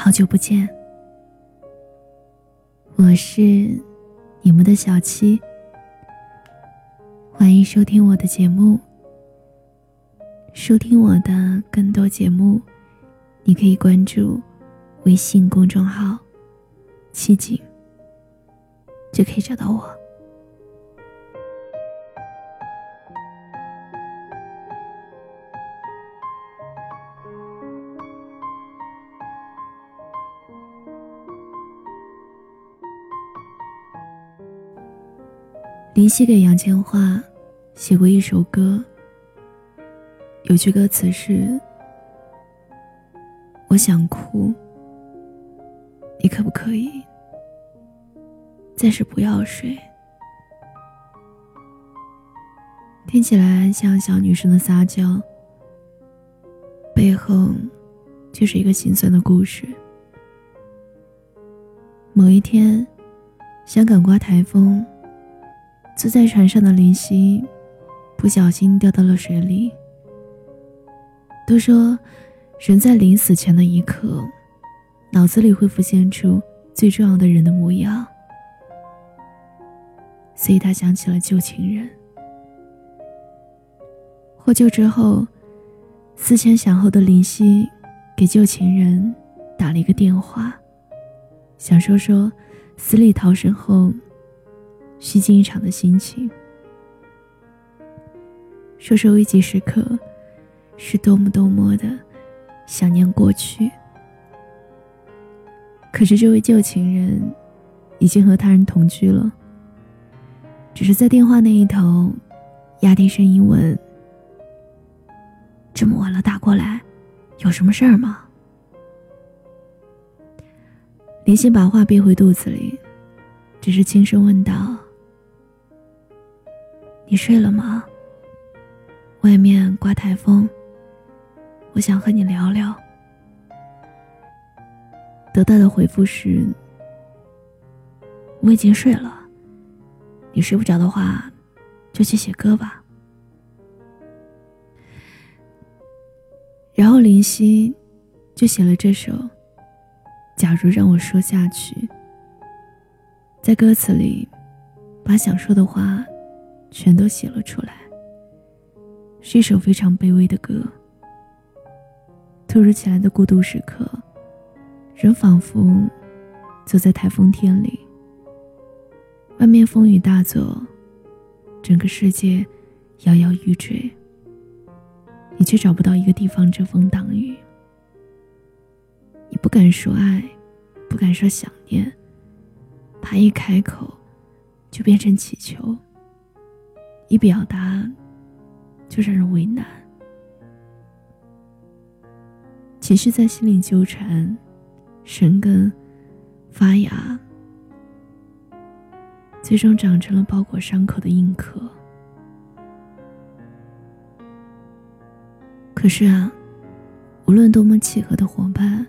好久不见，我是你们的小七，欢迎收听我的节目。收听我的更多节目，你可以关注微信公众号“七景”，就可以找到我。林夕给杨千嬅写过一首歌，有句歌词是：“我想哭，你可不可以暂时不要睡？”听起来像小女生的撒娇，背后就是一个心酸的故事。某一天，香港刮台风。坐在船上的林夕，不小心掉到了水里。都说，人在临死前的一刻，脑子里会浮现出最重要的人的模样。所以他想起了旧情人。获救之后，思前想后的林夕，给旧情人打了一个电话，想说说死里逃生后。虚惊一场的心情，说说危急时刻是多么多么的想念过去。可是这位旧情人已经和他人同居了，只是在电话那一头压低声音问：“这么晚了打过来，有什么事儿吗？”林心把话憋回肚子里，只是轻声问道。你睡了吗？外面刮台风，我想和你聊聊。得到的回复是：我已经睡了。你睡不着的话，就去写歌吧。然后林夕就写了这首《假如让我说下去》，在歌词里把想说的话。全都写了出来，是一首非常卑微的歌。突如其来的孤独时刻，人仿佛走在台风天里，外面风雨大作，整个世界摇摇欲坠，你却找不到一个地方遮风挡雨。你不敢说爱，不敢说想念，怕一开口就变成乞求。一表达，就让人为难。情绪在心里纠缠，生根发芽，最终长成了包裹伤口的硬壳。可是啊，无论多么契合的伙伴，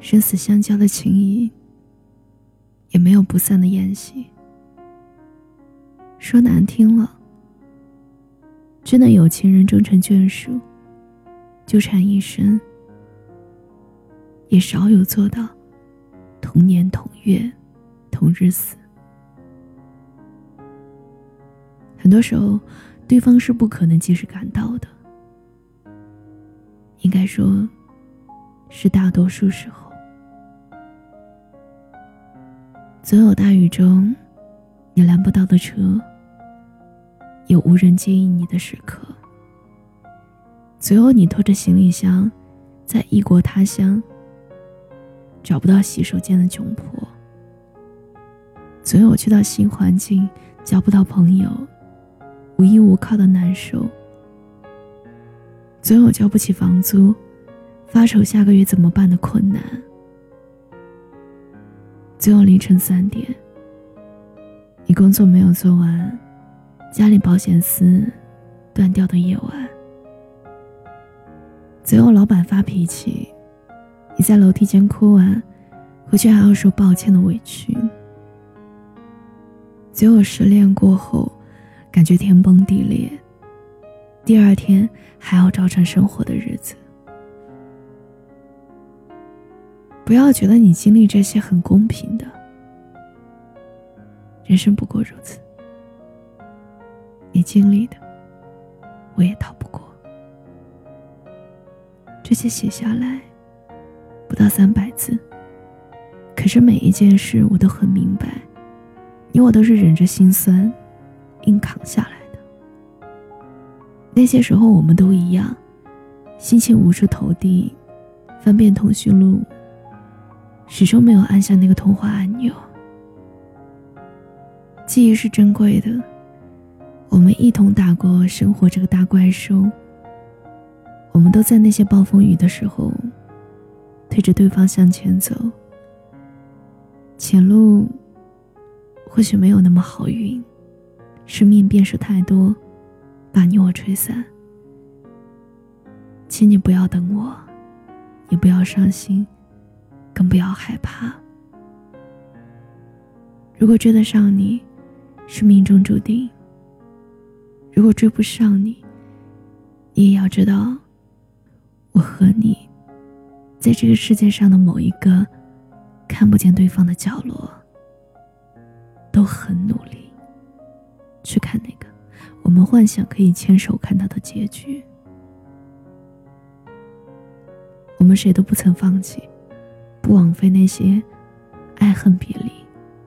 生死相交的情谊，也没有不散的宴席。说难听了，真的有情人终成眷属，纠缠一生，也少有做到同年同月同日死。很多时候，对方是不可能及时赶到的，应该说，是大多数时候。总有大雨中，你拦不到的车。有无人接应你的时刻，总有你拖着行李箱，在异国他乡找不到洗手间的窘迫；总有去到新环境交不到朋友，无依无靠的难受；总有交不起房租，发愁下个月怎么办的困难；总有凌晨三点，你工作没有做完。家里保险丝断掉的夜晚，总有老板发脾气，你在楼梯间哭完，回去还要说抱歉的委屈；总有失恋过后，感觉天崩地裂，第二天还要照常生活的日子。不要觉得你经历这些很公平的，人生不过如此。你经历的，我也逃不过。这些写下来不到三百字，可是每一件事我都很明白，你我都是忍着心酸，硬扛下来的。那些时候我们都一样，心情无处投递，翻遍通讯录。始终没有按下那个通话按钮。记忆是珍贵的，我们一同打过生活这个大怪兽。我们都在那些暴风雨的时候，推着对方向前走。前路或许没有那么好运，生命变数太多，把你我吹散。请你不要等我，也不要伤心。更不要害怕。如果追得上你，是命中注定；如果追不上你，你也要知道，我和你，在这个世界上的某一个看不见对方的角落，都很努力去看那个我们幻想可以牵手看到的结局。我们谁都不曾放弃。不枉费那些爱恨别离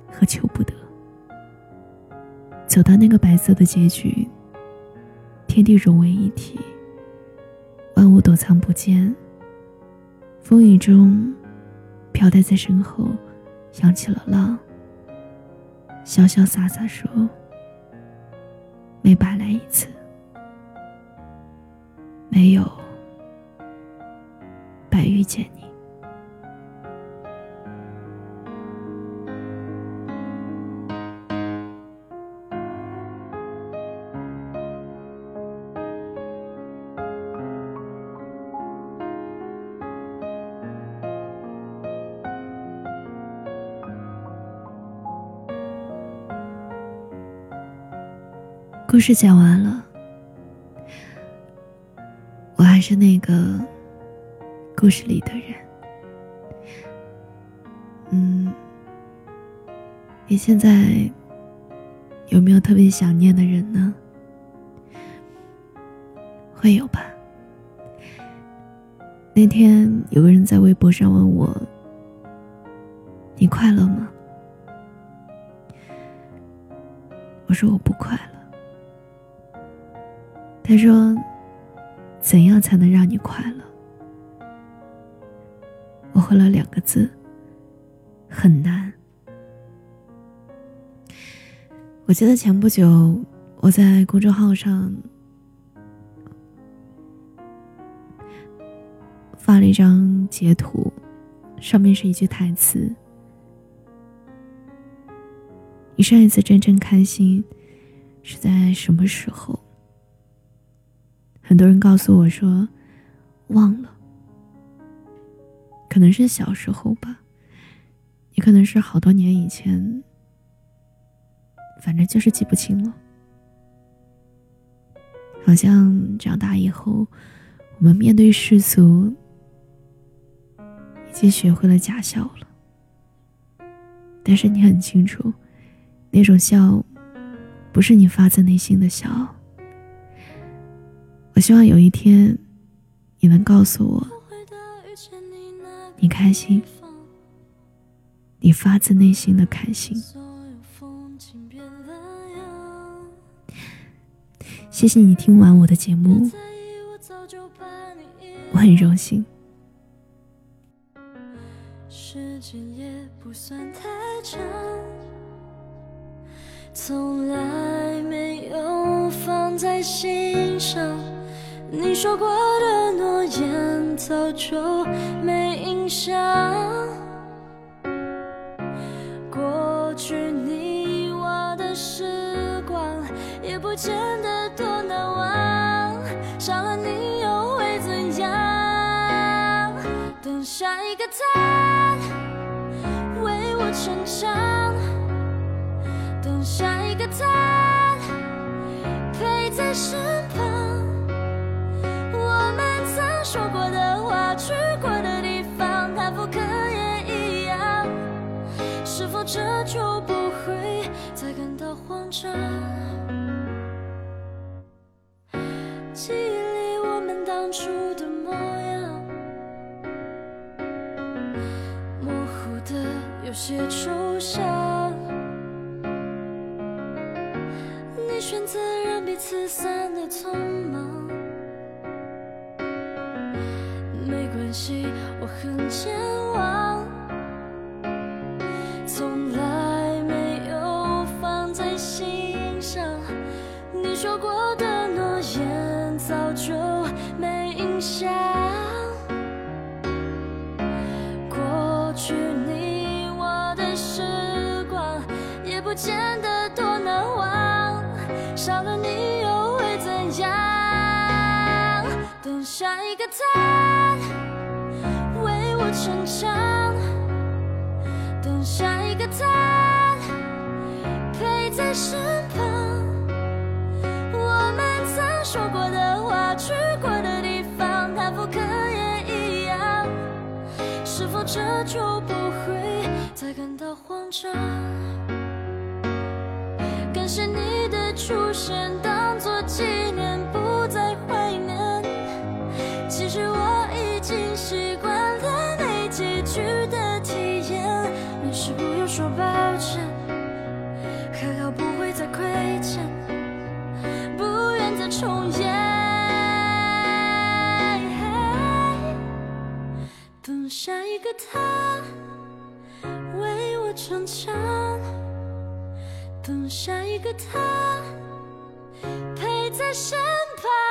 和求不得，走到那个白色的结局，天地融为一体，万物躲藏不见。风雨中，飘带在身后，扬起了浪，潇潇洒洒说：“没白来一次，没有白遇见你故事讲完了，我还是那个故事里的人。嗯，你现在有没有特别想念的人呢？会有吧。那天有个人在微博上问我：“你快乐吗？”我说：“我不快乐。”他说：“怎样才能让你快乐？”我回了两个字：“很难。”我记得前不久我在公众号上发了一张截图，上面是一句台词：“你上一次真正开心是在什么时候？”很多人告诉我说，忘了，可能是小时候吧，也可能是好多年以前，反正就是记不清了。好像长大以后，我们面对世俗，已经学会了假笑了。但是你很清楚，那种笑，不是你发自内心的笑。我希望有一天，你能告诉我，你开心，你发自内心的开心。谢谢你听完我的节目，我很荣幸。时间也不算太长，从来没有放在心上。你说过的诺言早就没印象，过去你我的时光也不见得多难忘，少了你又会怎样？等下一个他为我成长，等下一个他陪在身旁。说过的话，去过的地方，它不可也一样。是否。这就不会再感到慌张？记忆里我们当初的模样，模糊的有些抽象。你选择让彼此散得匆忙，系，我很健忘，从来没有放在心上。你说过的诺言早就没印象，过去你我的时光也不见个他陪在身旁。我们曾说过的话，去过的地方，他复刻也一样。是否这就不会再感到慌张？感谢你的出现，当作纪念，不再怀念。其实我已经习惯了没结局的，说抱歉，可好不会再亏欠。不愿再重演。等下一个他为我逞强，等下一个他陪在身旁。